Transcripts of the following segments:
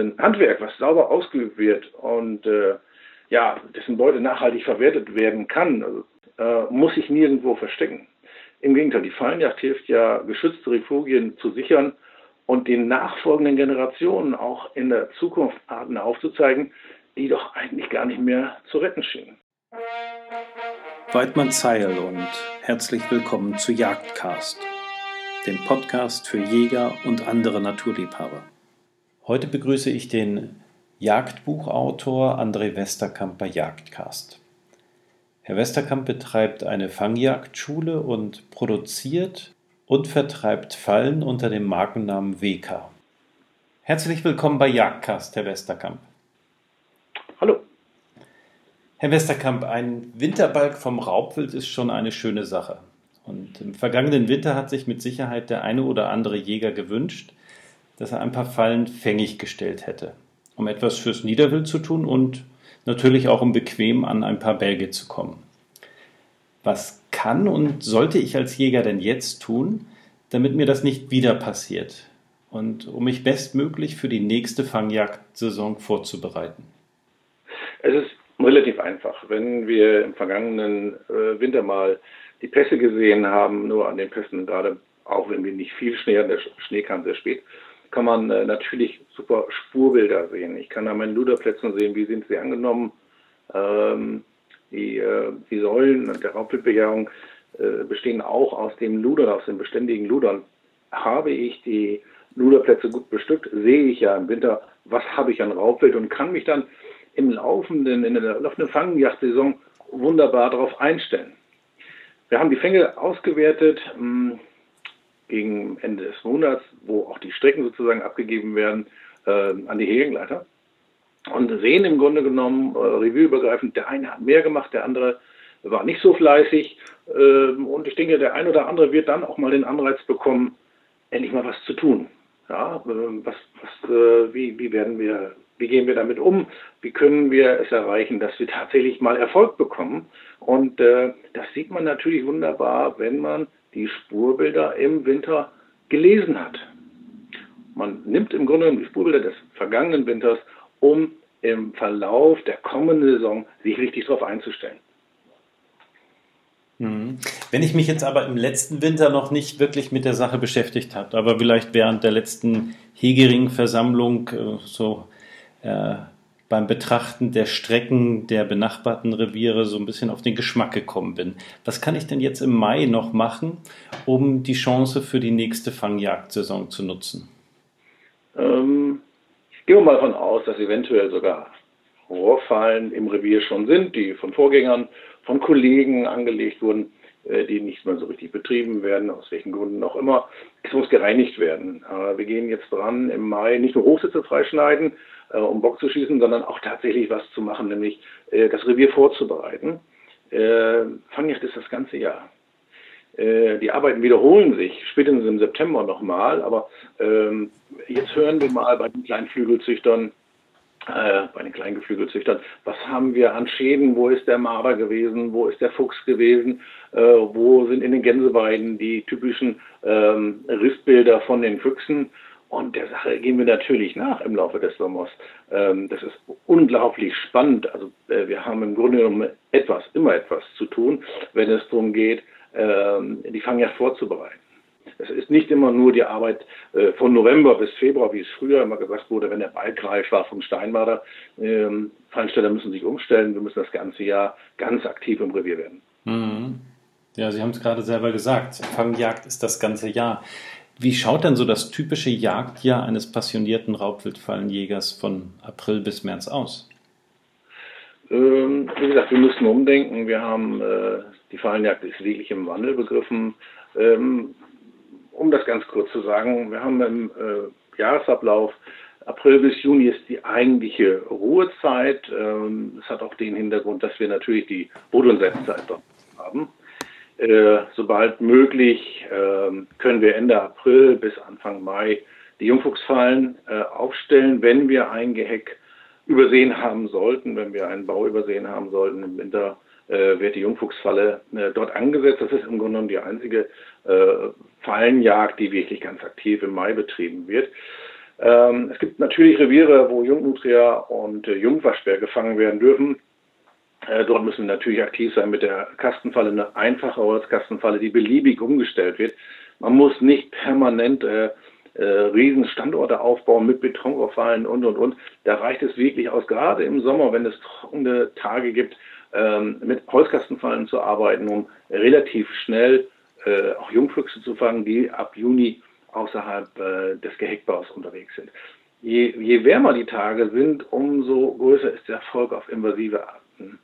ein Handwerk, was sauber ausgeübt wird und äh, ja, dessen Beute nachhaltig verwertet werden kann, also, äh, muss sich nirgendwo verstecken. Im Gegenteil, die Fallenjagd hilft ja, geschützte Refugien zu sichern und den nachfolgenden Generationen auch in der Zukunft Arten aufzuzeigen, die doch eigentlich gar nicht mehr zu retten schienen. Weidmann Zeil und herzlich willkommen zu Jagdcast, dem Podcast für Jäger und andere Naturliebhaber. Heute begrüße ich den Jagdbuchautor André Westerkamp bei Jagdcast. Herr Westerkamp betreibt eine Fangjagdschule und produziert und vertreibt Fallen unter dem Markennamen WK. Herzlich willkommen bei Jagdcast, Herr Westerkamp. Hallo. Herr Westerkamp, ein Winterbalg vom Raubwild ist schon eine schöne Sache. Und im vergangenen Winter hat sich mit Sicherheit der eine oder andere Jäger gewünscht, dass er ein paar Fallen fängig gestellt hätte um etwas fürs Niederwild zu tun und natürlich auch um bequem an ein paar Bälge zu kommen. Was kann und sollte ich als Jäger denn jetzt tun, damit mir das nicht wieder passiert und um mich bestmöglich für die nächste Fangjagdsaison vorzubereiten? Es ist relativ einfach. Wenn wir im vergangenen äh, Winter mal die Pässe gesehen haben, nur an den Pässen, gerade auch wenn wir nicht viel Schnee, der Schnee kam sehr spät, kann man äh, natürlich super Spurbilder sehen. Ich kann an meinen Luderplätzen sehen, wie sind sie angenommen. Ähm, die, äh, die Säulen der Raubwildbejahung äh, bestehen auch aus dem Ludern, aus den beständigen Ludern. Habe ich die Luderplätze gut bestückt, sehe ich ja im Winter, was habe ich an Raubwild und kann mich dann im laufenden, in der laufenden Fangjagdsaison wunderbar darauf einstellen. Wir haben die Fänge ausgewertet. Mh, hm, gegen Ende des Monats, wo auch die Strecken sozusagen abgegeben werden äh, an die Hegenleiter und sehen im Grunde genommen äh, revueübergreifend, der eine hat mehr gemacht, der andere war nicht so fleißig äh, und ich denke, der eine oder andere wird dann auch mal den Anreiz bekommen, endlich mal was zu tun. Ja, äh, was, was, äh, wie, wie werden wir, wie gehen wir damit um? Wie können wir es erreichen, dass wir tatsächlich mal Erfolg bekommen? Und äh, das sieht man natürlich wunderbar, wenn man die Spurbilder im Winter gelesen hat. Man nimmt im Grunde genommen die Spurbilder des vergangenen Winters, um im Verlauf der kommenden Saison sich richtig darauf einzustellen. Mhm. Wenn ich mich jetzt aber im letzten Winter noch nicht wirklich mit der Sache beschäftigt habe, aber vielleicht während der letzten Hegering-Versammlung äh, so äh, beim Betrachten der Strecken der benachbarten Reviere so ein bisschen auf den Geschmack gekommen bin. Was kann ich denn jetzt im Mai noch machen, um die Chance für die nächste Fangjagdsaison zu nutzen? Ähm, gehen wir mal davon aus, dass eventuell sogar Rohrfallen im Revier schon sind, die von Vorgängern, von Kollegen angelegt wurden, die nicht mehr so richtig betrieben werden, aus welchen Gründen auch immer. Es muss gereinigt werden. Wir gehen jetzt dran, im Mai nicht nur Hochsitze freischneiden, äh, um Bock zu schießen, sondern auch tatsächlich was zu machen, nämlich äh, das Revier vorzubereiten. Äh, Fangjagd ist das ganze Jahr. Äh, die Arbeiten wiederholen sich, spätestens im September nochmal, aber ähm, jetzt hören wir mal bei den kleinen Flügelzüchtern, äh, bei den kleinen Geflügelzüchtern, was haben wir an Schäden, wo ist der Marder gewesen, wo ist der Fuchs gewesen, äh, wo sind in den Gänseweiden die typischen ähm, Rissbilder von den Füchsen und der Sache gehen wir natürlich nach im Laufe des Sommers. Ähm, das ist unglaublich spannend. Also äh, wir haben im Grunde genommen etwas, immer etwas zu tun, wenn es darum geht, ähm, die Fangjagd vorzubereiten. Es ist nicht immer nur die Arbeit äh, von November bis Februar, wie es früher immer gesagt wurde, wenn der Balk reif war vom Steinmarder. Ähm, Fallsteller müssen sich umstellen. Wir müssen das ganze Jahr ganz aktiv im Revier werden. Mhm. Ja, Sie haben es gerade selber gesagt. Fangjagd ist das ganze Jahr. Wie schaut denn so das typische Jagdjahr eines passionierten Raubwildfallenjägers von April bis März aus? Ähm, wie gesagt, wir müssen umdenken. Wir haben äh, die Fallenjagd ist wirklich im Wandel begriffen. Ähm, um das ganz kurz zu sagen, wir haben im äh, Jahresablauf April bis Juni ist die eigentliche Ruhezeit. Ähm, das hat auch den Hintergrund, dass wir natürlich die Brut- und haben. Äh, sobald möglich äh, können wir Ende April bis Anfang Mai die Jungfuchsfallen äh, aufstellen, wenn wir ein Geheck übersehen haben sollten, wenn wir einen Bau übersehen haben sollten im Winter, äh, wird die Jungfuchsfalle äh, dort angesetzt. Das ist im Grunde genommen die einzige äh, Fallenjagd, die wirklich ganz aktiv im Mai betrieben wird. Ähm, es gibt natürlich Reviere, wo Jungnutria und äh, Jungwaschbär gefangen werden dürfen. Äh, dort müssen wir natürlich aktiv sein mit der Kastenfalle, eine einfache Holzkastenfalle, die beliebig umgestellt wird. Man muss nicht permanent äh, Riesenstandorte aufbauen mit Betonrohrfallen und, und, und. Da reicht es wirklich aus, gerade im Sommer, wenn es trockene Tage gibt, ähm, mit Holzkastenfallen zu arbeiten, um relativ schnell äh, auch Jungfüchse zu fangen, die ab Juni außerhalb äh, des Geheckbaus unterwegs sind. Je, je, wärmer die Tage sind, umso größer ist der Erfolg auf invasive Arten.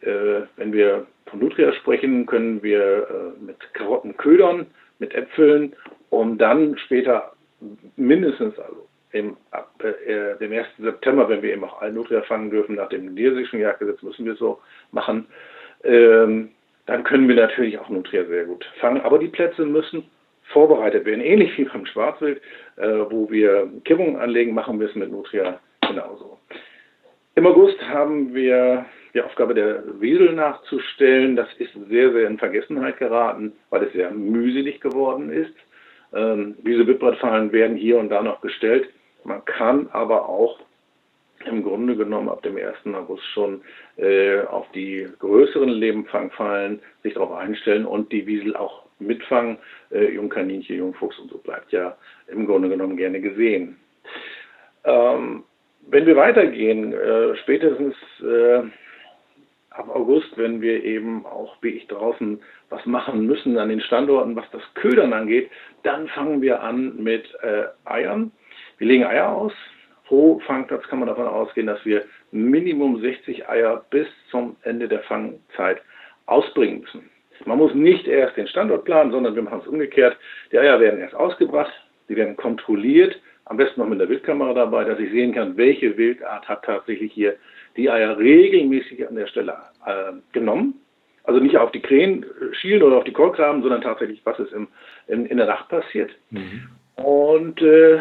Äh, wenn wir von Nutria sprechen, können wir äh, mit Karotten ködern, mit Äpfeln, um dann später mindestens also im, ab äh, dem 1. September, wenn wir eben auch Alnutria fangen dürfen, nach dem niedersächsischen Jagdgesetz müssen wir so machen, ähm, dann können wir natürlich auch Nutria sehr gut fangen. Aber die Plätze müssen vorbereitet werden, ähnlich wie beim Schwarzwild, äh, wo wir Kippungen anlegen, machen wir es mit Nutria genauso. Im August haben wir die Aufgabe der Wiesel nachzustellen. Das ist sehr, sehr in Vergessenheit geraten, weil es sehr mühselig geworden ist. Ähm, diese Wippbrettfallen werden hier und da noch gestellt. Man kann aber auch im Grunde genommen ab dem 1. August schon äh, auf die größeren Lebenfangfallen sich darauf einstellen und die Wiesel auch mitfangen. Äh, Jungkaninchen, Jungfuchs und so bleibt ja im Grunde genommen gerne gesehen. Ähm, wenn wir weitergehen, äh, spätestens äh, ab August, wenn wir eben auch wie ich draußen was machen müssen an den Standorten, was das Ködern angeht, dann fangen wir an mit äh, Eiern. Wir legen Eier aus. Pro Fangplatz kann man davon ausgehen, dass wir Minimum 60 Eier bis zum Ende der Fangzeit ausbringen müssen. Man muss nicht erst den Standort planen, sondern wir machen es umgekehrt. Die Eier werden erst ausgebracht, sie werden kontrolliert, am besten noch mit der Wildkamera dabei, dass ich sehen kann, welche Wildart hat tatsächlich hier die Eier regelmäßig an der Stelle äh, genommen. Also nicht auf die Krähen schielen oder auf die Korkraben, sondern tatsächlich, was ist im, in, in der Nacht passiert. Mhm. Und äh,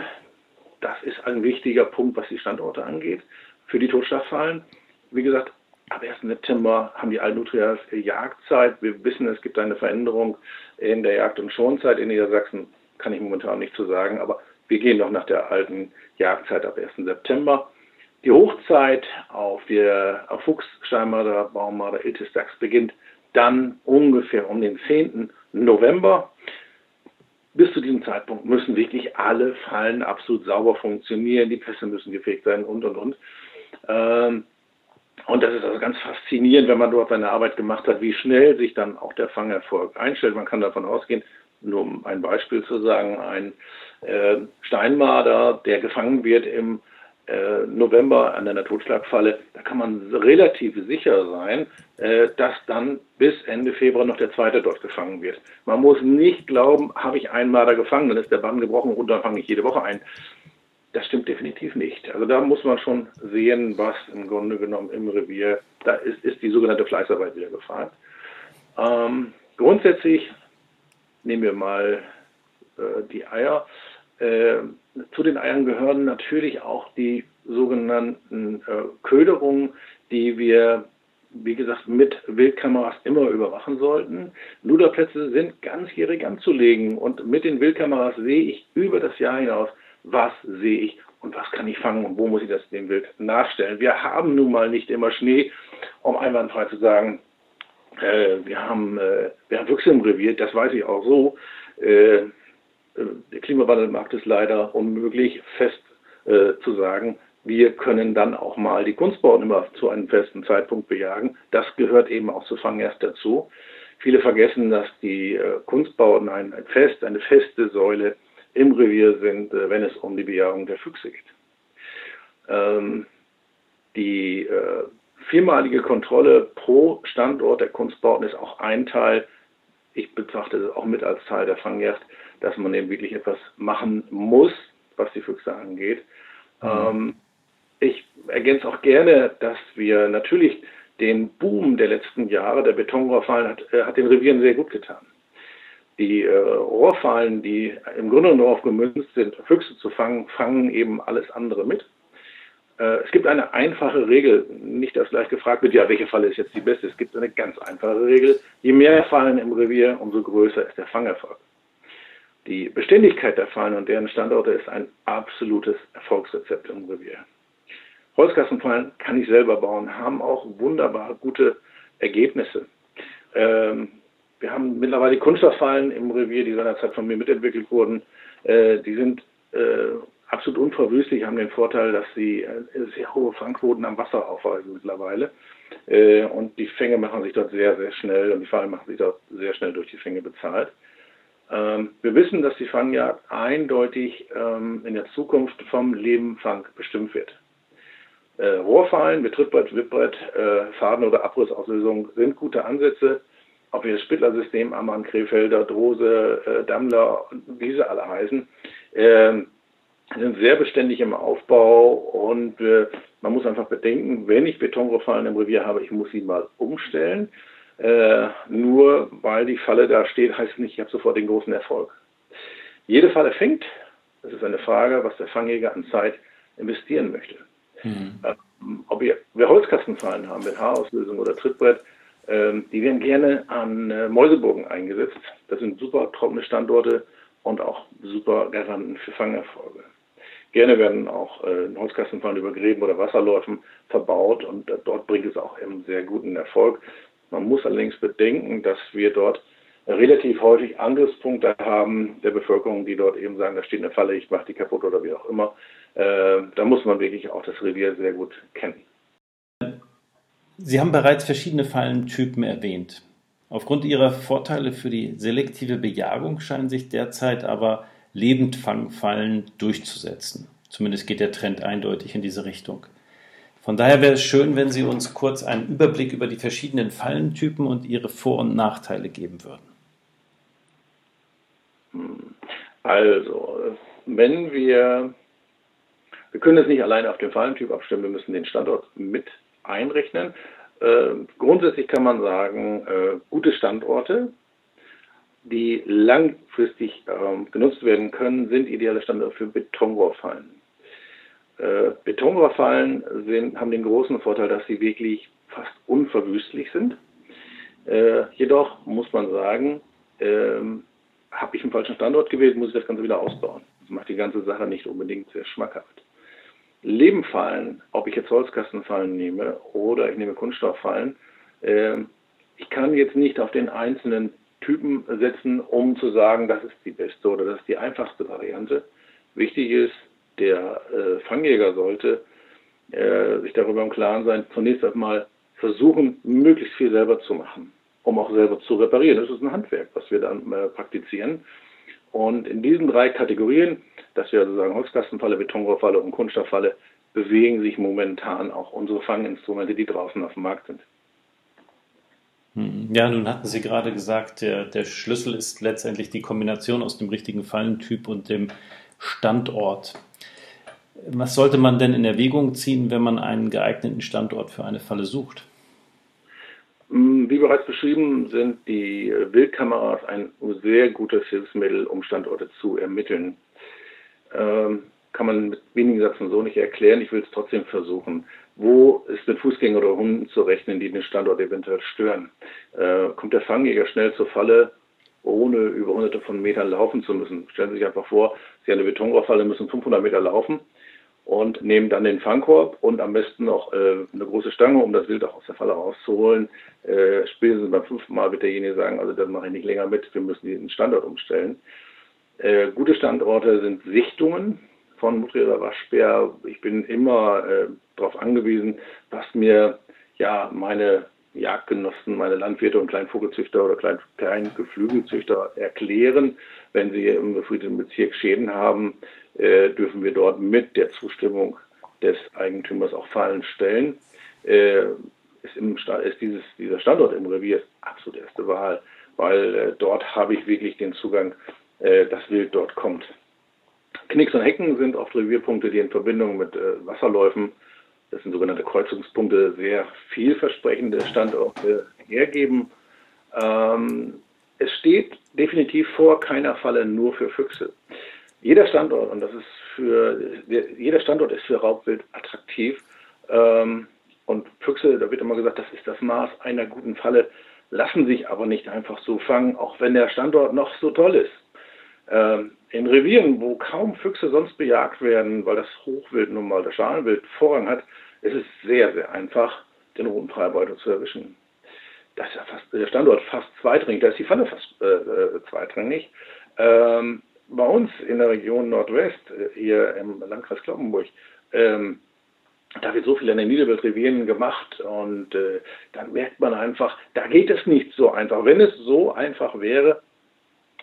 das ist ein wichtiger Punkt, was die Standorte angeht. Für die Totschlagfallen, wie gesagt, ab 1. September haben die Alnutrias Jagdzeit. Wir wissen, es gibt eine Veränderung in der Jagd- und Schonzeit in Niedersachsen. Kann ich momentan nicht zu sagen, aber wir gehen noch nach der alten Jagdzeit ab 1. September. Die Hochzeit auf, der, auf Fuchs, Steinmarder, Baummarder, Iltis-Dachs beginnt dann ungefähr um den 10. November. Bis zu diesem Zeitpunkt müssen wirklich alle Fallen absolut sauber funktionieren, die Pässe müssen gefegt sein und und und. Ähm, und das ist also ganz faszinierend, wenn man dort seine Arbeit gemacht hat, wie schnell sich dann auch der Fangerfolg einstellt. Man kann davon ausgehen, nur um ein Beispiel zu sagen, ein äh, Steinmarder, der gefangen wird im November an einer Totschlagfalle, da kann man relativ sicher sein, äh, dass dann bis Ende Februar noch der zweite dort gefangen wird. Man muss nicht glauben, habe ich einen Marder gefangen, dann ist der Bann gebrochen und dann fange ich jede Woche ein. Das stimmt definitiv nicht. Also da muss man schon sehen, was im Grunde genommen im Revier, da ist, ist die sogenannte Fleißarbeit wieder gefragt. Ähm, grundsätzlich nehmen wir mal äh, die Eier. Äh, zu den Eiern gehören natürlich auch die sogenannten äh, Köderungen, die wir, wie gesagt, mit Wildkameras immer überwachen sollten. Luderplätze sind ganzjährig anzulegen und mit den Wildkameras sehe ich über das Jahr hinaus, was sehe ich und was kann ich fangen und wo muss ich das dem Wild nachstellen. Wir haben nun mal nicht immer Schnee, um einwandfrei zu sagen, äh, wir haben, äh, wir haben Füchse im Revier, das weiß ich auch so. Äh, der Klimawandel macht es leider unmöglich, fest äh, zu sagen, wir können dann auch mal die Kunstbauten immer zu einem festen Zeitpunkt bejagen. Das gehört eben auch zu Fangerst dazu. Viele vergessen, dass die äh, Kunstbauten ein, ein, Fest, eine feste Säule im Revier sind, äh, wenn es um die Bejagung der Füchse geht. Ähm, die äh, viermalige Kontrolle pro Standort der Kunstbauten ist auch ein Teil. Ich betrachte es auch mit als Teil der Fangjagd dass man eben wirklich etwas machen muss, was die Füchse angeht. Mhm. Ähm, ich ergänze auch gerne, dass wir natürlich den Boom der letzten Jahre, der Betonrohrfallen, hat, äh, hat den Revieren sehr gut getan. Die äh, Rohrfallen, die im Grunde nur darauf gemünzt sind, Füchse zu fangen, fangen eben alles andere mit. Äh, es gibt eine einfache Regel, nicht dass gleich gefragt wird, ja, welche Falle ist jetzt die beste. Es gibt eine ganz einfache Regel. Je mehr Fallen im Revier, umso größer ist der Fangerfolg. Die Beständigkeit der Fallen und deren Standorte ist ein absolutes Erfolgsrezept im Revier. Holzkassenfallen kann ich selber bauen, haben auch wunderbar gute Ergebnisse. Ähm, wir haben mittlerweile Kunststofffallen im Revier, die seinerzeit von mir mitentwickelt wurden. Äh, die sind äh, absolut unverwüstlich, haben den Vorteil, dass sie äh, sehr hohe Fangquoten am Wasser aufweisen mittlerweile. Äh, und die Fänge machen sich dort sehr, sehr schnell und die Fallen machen sich dort sehr schnell durch die Fänge bezahlt. Ähm, wir wissen, dass die Fangjagd eindeutig ähm, in der Zukunft vom Lebenfang bestimmt wird. Äh, Rohrfallen, Betrittbrett, Wippbrett, äh, Faden- oder Abrissauslösung sind gute Ansätze. Ob wir das Spittlersystem, Ammann, Krefelder, Drose, äh, Dammler, wie sie alle heißen, äh, sind sehr beständig im Aufbau und man muss einfach bedenken, wenn ich Betonrohrfallen im Revier habe, ich muss sie mal umstellen. Äh, nur weil die Falle da steht, heißt nicht, ich habe sofort den großen Erfolg. Jede Falle fängt. Es ist eine Frage, was der Fangjäger an Zeit investieren möchte. Mhm. Ähm, ob wir, wir Holzkastenfallen haben mit Haarauslösung oder Trittbrett, ähm, die werden gerne an äh, Mäuseburgen eingesetzt. Das sind super trockene Standorte und auch super Garanten für Fangerfolge. Gerne werden auch äh, Holzkastenfallen über Gräben oder Wasserläufen verbaut und äh, dort bringt es auch einen sehr guten Erfolg. Man muss allerdings bedenken, dass wir dort relativ häufig Angriffspunkte haben der Bevölkerung, die dort eben sagen, da steht eine Falle, ich mache die kaputt oder wie auch immer. Äh, da muss man wirklich auch das Revier sehr gut kennen. Sie haben bereits verschiedene Fallentypen erwähnt. Aufgrund ihrer Vorteile für die selektive Bejagung scheinen sich derzeit aber Lebendfangfallen durchzusetzen. Zumindest geht der Trend eindeutig in diese Richtung. Von daher wäre es schön, wenn Sie uns kurz einen Überblick über die verschiedenen Fallentypen und ihre Vor- und Nachteile geben würden. Also, wenn wir, wir können es nicht alleine auf den Fallentyp abstimmen, wir müssen den Standort mit einrechnen. Äh, grundsätzlich kann man sagen, äh, gute Standorte, die langfristig äh, genutzt werden können, sind ideale Standorte für Betonrohrfallen. Äh, Betonrohrfallen sind, haben den großen Vorteil, dass sie wirklich fast unverwüstlich sind. Äh, jedoch muss man sagen, ähm, habe ich einen falschen Standort gewählt, muss ich das Ganze wieder ausbauen. Das macht die ganze Sache nicht unbedingt sehr schmackhaft. Lebenfallen, ob ich jetzt Holzkastenfallen nehme oder ich nehme Kunststofffallen, äh, ich kann jetzt nicht auf den einzelnen Typen setzen, um zu sagen, das ist die beste oder das ist die einfachste Variante. Wichtig ist, der äh, Fangjäger sollte äh, sich darüber im Klaren sein, zunächst einmal versuchen, möglichst viel selber zu machen, um auch selber zu reparieren. Das ist ein Handwerk, was wir dann äh, praktizieren. Und in diesen drei Kategorien, dass wir also sagen Holzkastenfalle, Betonrohrfalle und Kunststofffalle, bewegen sich momentan auch unsere Fanginstrumente, die draußen auf dem Markt sind. Hm. Ja, nun hatten Sie gerade gesagt, der, der Schlüssel ist letztendlich die Kombination aus dem richtigen Fallentyp und dem Standort. Was sollte man denn in Erwägung ziehen, wenn man einen geeigneten Standort für eine Falle sucht? Hm, wie bereits beschrieben, sind die Wildkameras ein sehr gutes Hilfsmittel, um Standorte zu ermitteln. Ähm, kann man mit wenigen Sätzen so nicht erklären. Ich will es trotzdem versuchen. Wo ist mit Fußgängern oder Hunden zu rechnen, die den Standort eventuell stören? Äh, kommt der Fangjäger schnell zur Falle, ohne über hunderte von Metern laufen zu müssen? Stellen Sie sich einfach vor, Sie haben eine Betonrohrfalle, müssen 500 Meter laufen und nehmen dann den Fangkorb und am besten noch äh, eine große Stange, um das Wild auch aus der Falle rauszuholen. Äh, spätestens beim fünften Mal wird derjenige sagen, also das mache ich nicht länger mit, wir müssen den Standort umstellen. Äh, gute Standorte sind Sichtungen von Mutri oder Waschbär. Ich bin immer äh, darauf angewiesen, was mir ja meine Jagdgenossen, meine Landwirte und Kleinvogelzüchter oder Klein, Kleingeflügelzüchter erklären. Wenn sie im befriedeten Bezirk Schäden haben, äh, dürfen wir dort mit der Zustimmung des Eigentümers auch Fallen stellen. Äh, ist, im, ist dieses, dieser Standort im Revier absolut erste Wahl, weil äh, dort habe ich wirklich den Zugang, äh, das Wild dort kommt. Knicks und Hecken sind oft Revierpunkte, die in Verbindung mit äh, Wasserläufen, das sind sogenannte Kreuzungspunkte, sehr vielversprechende Standorte hergeben. Ähm, es steht definitiv vor keiner Falle nur für Füchse. Jeder Standort, und das ist für, jeder Standort ist für Raubwild attraktiv. Ähm, und Füchse, da wird immer gesagt, das ist das Maß einer guten Falle, lassen sich aber nicht einfach so fangen, auch wenn der Standort noch so toll ist. Ähm, in Revieren, wo kaum Füchse sonst bejagt werden, weil das Hochwild nun mal das Schalenwild Vorrang hat, ist es sehr, sehr einfach, den roten Freibeuter zu erwischen. Das ist ja fast, der Standort fast zweitrangig, da ist die Falle fast äh, äh, zweitrangig. Ähm, bei uns in der Region Nordwest, äh, hier im Landkreis Kloppenburg, ähm, da wird so viel in den Niederwildrevieren gemacht und äh, dann merkt man einfach, da geht es nicht so einfach. Wenn es so einfach wäre,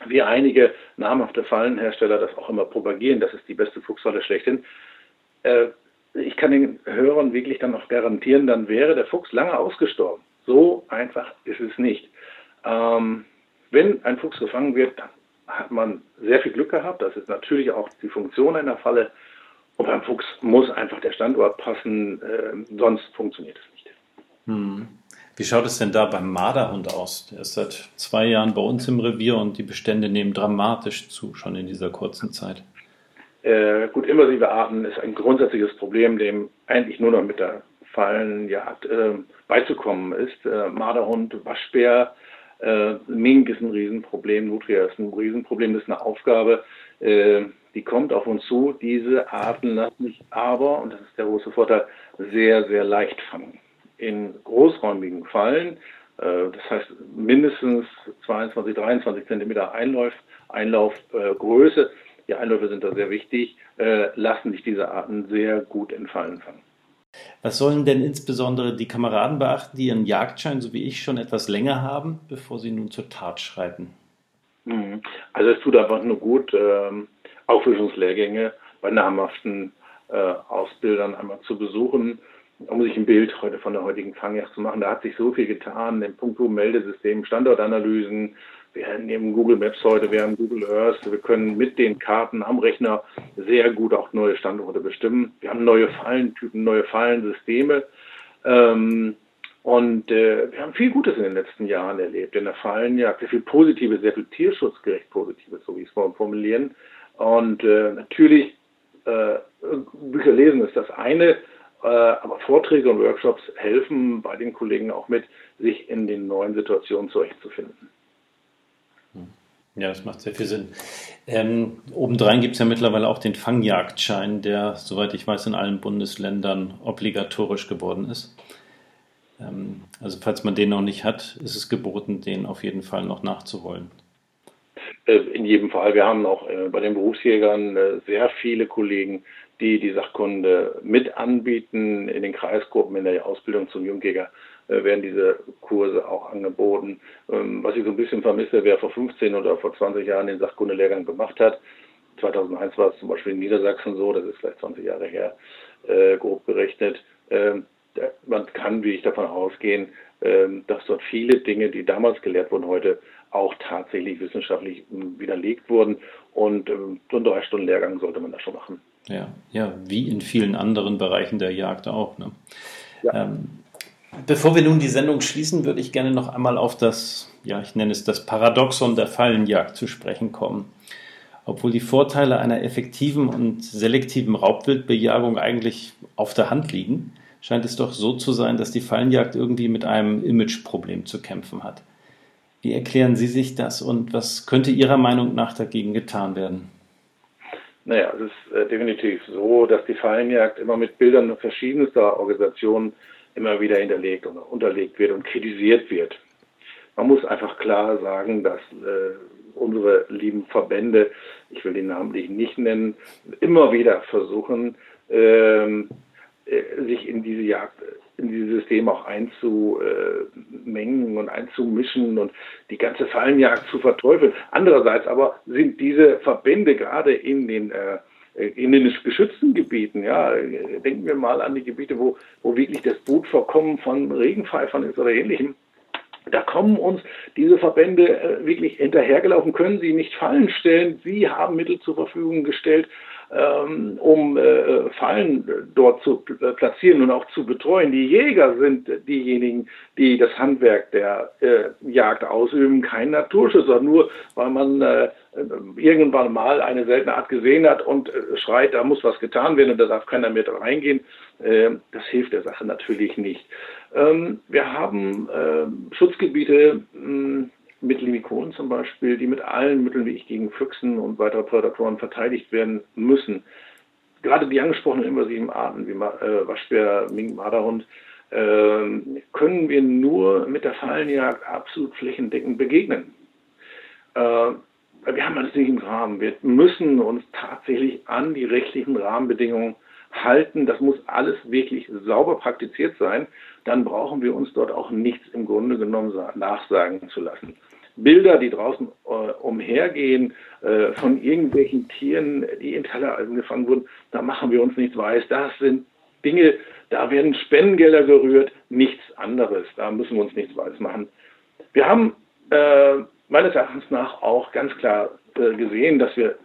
wie einige namhafte Fallenhersteller das auch immer propagieren, das ist die beste Fuchsfalle schlechthin, äh, ich kann den Hörern wirklich dann auch garantieren, dann wäre der Fuchs lange ausgestorben. So einfach ist es nicht. Ähm, wenn ein Fuchs gefangen wird, hat man sehr viel Glück gehabt. Das ist natürlich auch die Funktion einer Falle. Und beim Fuchs muss einfach der Standort passen, äh, sonst funktioniert es nicht. Hm. Wie schaut es denn da beim Marderhund aus? Der ist seit zwei Jahren bei uns im Revier und die Bestände nehmen dramatisch zu, schon in dieser kurzen Zeit. Äh, gut, invasive Arten ist ein grundsätzliches Problem, dem eigentlich nur noch mit der Fallenjagd äh, beizukommen ist. Äh, Marderhund, Waschbär, äh, Mink ist ein Riesenproblem, Nutria ist ein Riesenproblem, das ist eine Aufgabe, äh, die kommt auf uns zu. Diese Arten lassen sich aber, und das ist der große Vorteil, sehr, sehr leicht fangen. In großräumigen Fallen, äh, das heißt mindestens 22, 23 Zentimeter Einlauf, Einlaufgröße, die Einläufe sind da sehr wichtig, äh, lassen sich diese Arten sehr gut in Fallen fangen. Was sollen denn insbesondere die Kameraden beachten, die ihren Jagdschein, so wie ich, schon etwas länger haben, bevor sie nun zur Tat schreiten? Mhm. Also es tut einfach nur gut, ähm, Auffrischungslehrgänge bei namhaften äh, Ausbildern einmal zu besuchen, um sich ein Bild heute von der heutigen Fangjagd zu machen. Da hat sich so viel getan im Punkto Meldesystem, Standortanalysen, wir nehmen Google Maps heute, wir haben Google Earth, wir können mit den Karten am Rechner sehr gut auch neue Standorte bestimmen. Wir haben neue Fallentypen, neue Fallensysteme. Ähm, und äh, wir haben viel Gutes in den letzten Jahren erlebt. In der Fallenjagd sehr viel Positives, sehr viel tierschutzgerecht Positives, so wie ich es formulieren. Und äh, natürlich, äh, Bücher lesen ist das eine, aber Vorträge und Workshops helfen bei den Kollegen auch mit, sich in den neuen Situationen zurechtzufinden. Ja, das macht sehr viel Sinn. Ähm, obendrein gibt es ja mittlerweile auch den Fangjagdschein, der, soweit ich weiß, in allen Bundesländern obligatorisch geworden ist. Ähm, also falls man den noch nicht hat, ist es geboten, den auf jeden Fall noch nachzuholen. Äh, in jedem Fall. Wir haben auch äh, bei den Berufsjägern äh, sehr viele Kollegen, die die Sachkunde mit anbieten in den Kreisgruppen in der Ausbildung zum Jungjäger äh, werden diese Kurse auch angeboten. Ähm, was ich so ein bisschen vermisse, wer vor 15 oder vor 20 Jahren den Sachkundelehrgang gemacht hat. 2001 war es zum Beispiel in Niedersachsen so, das ist vielleicht 20 Jahre her, äh, grob gerechnet. Ähm, man kann, wie ich davon ausgehen, ähm, dass dort viele Dinge, die damals gelehrt wurden, heute auch tatsächlich wissenschaftlich widerlegt wurden. Und so einen drei Stunden Lehrgang sollte man da schon machen. Ja, ja, wie in vielen anderen Bereichen der Jagd auch. Ne? Ja. Ähm, Bevor wir nun die Sendung schließen, würde ich gerne noch einmal auf das, ja, ich nenne es das Paradoxon der Fallenjagd zu sprechen kommen. Obwohl die Vorteile einer effektiven und selektiven Raubwildbejagung eigentlich auf der Hand liegen, scheint es doch so zu sein, dass die Fallenjagd irgendwie mit einem Imageproblem zu kämpfen hat. Wie erklären Sie sich das und was könnte Ihrer Meinung nach dagegen getan werden? Naja, es ist äh, definitiv so, dass die Fallenjagd immer mit Bildern verschiedenster Organisationen immer wieder hinterlegt und unterlegt wird und kritisiert wird. Man muss einfach klar sagen, dass äh, unsere lieben Verbände, ich will den namentlich nicht nennen, immer wieder versuchen, ähm, äh, sich in diese Jagd, in dieses System auch einzumengen und einzumischen und die ganze Fallenjagd zu verteufeln. Andererseits aber sind diese Verbände gerade in den äh, in den geschützten Gebieten, ja, denken wir mal an die Gebiete, wo, wo wirklich das Brutvorkommen von Regenpfeifern ist oder ähnlichem. Da kommen uns diese Verbände äh, wirklich hinterhergelaufen, können sie nicht fallen stellen. Sie haben Mittel zur Verfügung gestellt, ähm, um äh, Fallen dort zu äh, platzieren und auch zu betreuen. Die Jäger sind diejenigen, die das Handwerk der äh, Jagd ausüben, kein Naturschützer, nur weil man irgendwann mal eine seltene Art gesehen hat und schreit, da muss was getan werden und da darf keiner mehr reingehen. Äh, das hilft der Sache natürlich nicht. Ähm, wir haben Schutzgebiete, hm, mit Limikonen zum Beispiel, die mit allen Mitteln, wie ich gegen Füchsen und weitere Prädatoren verteidigt werden müssen. Gerade die angesprochenen invasiven Arten wie äh, Waschbär, Mink, Marderhund äh, können wir nur mit der Fallenjagd absolut flächendeckend begegnen. Äh, wir haben alles nicht im Rahmen. Wir müssen uns tatsächlich an die rechtlichen Rahmenbedingungen halten. Das muss alles wirklich sauber praktiziert sein. Dann brauchen wir uns dort auch nichts im Grunde genommen nachsagen zu lassen. Bilder, die draußen äh, umhergehen, äh, von irgendwelchen Tieren, die in Tellereisen gefangen wurden, da machen wir uns nichts weiß. Das sind Dinge, da werden Spendengelder gerührt, nichts anderes. Da müssen wir uns nichts weiß machen. Wir haben äh, meines Erachtens nach auch ganz klar äh, gesehen, dass wir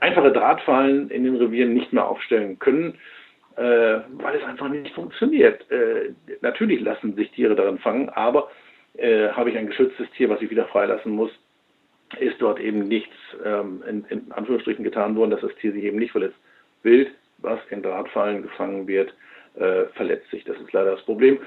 einfache Drahtfallen in den Revieren nicht mehr aufstellen können, äh, weil es einfach nicht funktioniert. Äh, natürlich lassen sich Tiere darin fangen, aber äh, habe ich ein geschütztes Tier, was ich wieder freilassen muss, ist dort eben nichts ähm, in, in, Anführungsstrichen getan worden, dass das Tier sich eben nicht verletzt. Wild, was in Drahtfallen gefangen wird, äh, verletzt sich. Das ist leider das Problem.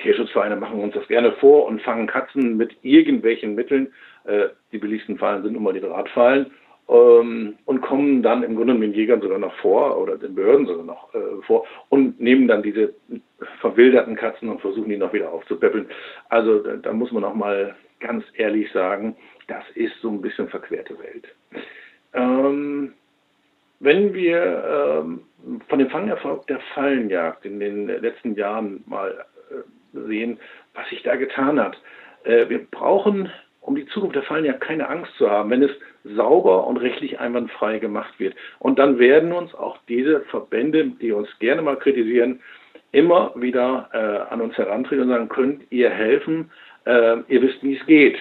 Tierschutzvereine machen uns das gerne vor und fangen Katzen mit irgendwelchen Mitteln. Äh, die billigsten Fallen sind nun mal die Drahtfallen ähm, und kommen dann im Grunde den Jägern sogar noch vor oder den Behörden sogar noch äh, vor und nehmen dann diese verwilderten Katzen und versuchen die noch wieder aufzupäppeln. Also da, da muss man auch mal ganz ehrlich sagen, das ist so ein bisschen verquerte Welt. Ähm, wenn wir ähm, von dem Fangerfolg der Fallenjagd in den letzten Jahren mal äh, sehen, was sich da getan hat, äh, wir brauchen um die Zukunft der Fallen ja keine Angst zu haben, wenn es sauber und rechtlich einwandfrei gemacht wird. Und dann werden uns auch diese Verbände, die uns gerne mal kritisieren, immer wieder äh, an uns herantreten und sagen, könnt ihr helfen? Äh, ihr wisst, wie es geht.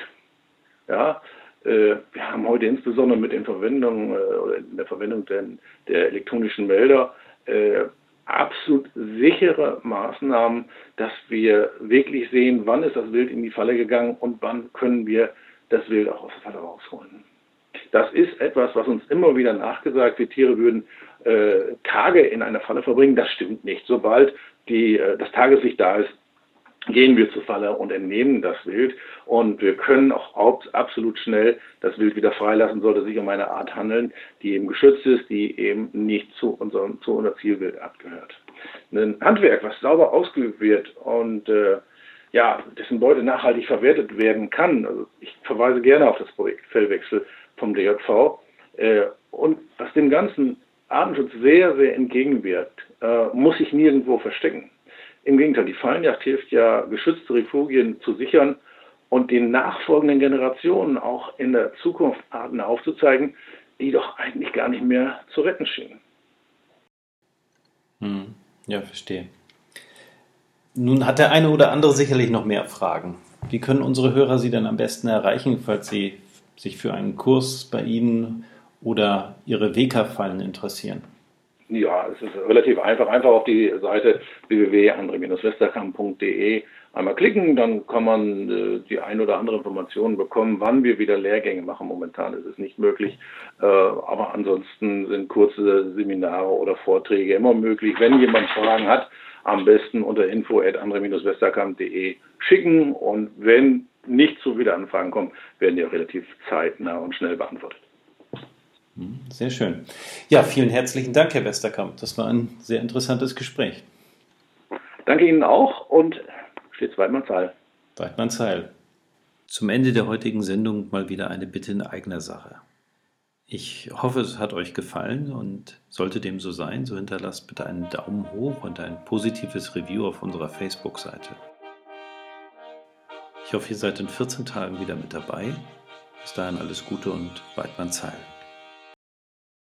Ja, äh, wir haben heute insbesondere mit den Verwendung äh, oder in der Verwendung der, der elektronischen Melder äh, absolut sichere Maßnahmen, dass wir wirklich sehen, wann ist das Wild in die Falle gegangen und wann können wir das Wild auch aus der Falle rausholen. Das ist etwas, was uns immer wieder nachgesagt wird, Tiere würden äh, Tage in einer Falle verbringen. Das stimmt nicht. Sobald die, äh, das Tageslicht da ist, gehen wir zur Falle und entnehmen das Wild. Und wir können auch absolut schnell das Wild wieder freilassen, sollte sich um eine Art handeln, die eben geschützt ist, die eben nicht zu unserem, zu unser Zielwild abgehört. Ein Handwerk, was sauber ausgeübt wird und äh, ja, dessen Beute nachhaltig verwertet werden kann. Also ich verweise gerne auf das Projekt Fellwechsel vom DJV äh, und was dem ganzen Artenschutz sehr, sehr entgegenwirkt, äh, muss sich nirgendwo verstecken. Im Gegenteil, die Fallenjagd hilft ja, geschützte Refugien zu sichern und den nachfolgenden Generationen auch in der Zukunft Arten aufzuzeigen, die doch eigentlich gar nicht mehr zu retten schienen. Hm. Ja, verstehe. Nun hat der eine oder andere sicherlich noch mehr Fragen. Wie können unsere Hörer Sie denn am besten erreichen, falls Sie sich für einen Kurs bei Ihnen oder Ihre WK-Fallen interessieren? Ja, es ist relativ einfach. Einfach auf die Seite www.andre-westerkamp.de einmal klicken, dann kann man äh, die ein oder andere Information bekommen, wann wir wieder Lehrgänge machen. Momentan ist es nicht möglich, äh, aber ansonsten sind kurze Seminare oder Vorträge immer möglich. Wenn jemand Fragen hat, am besten unter info@andre-westerkamp.de schicken und wenn nicht zu Wiederanfragen kommen, werden die auch relativ zeitnah und schnell beantwortet. Hm, sehr schön. Ja, vielen herzlichen Dank, Herr Westerkamp. Das war ein sehr interessantes Gespräch. Danke Ihnen auch und stets Weidmanns Heil. Weidmanns Heil. Zum Ende der heutigen Sendung mal wieder eine Bitte in eigener Sache. Ich hoffe, es hat euch gefallen und sollte dem so sein, so hinterlasst bitte einen Daumen hoch und ein positives Review auf unserer Facebook-Seite. Ich hoffe, ihr seid in 14 Tagen wieder mit dabei. Bis dahin alles Gute und Weidmanns Heil.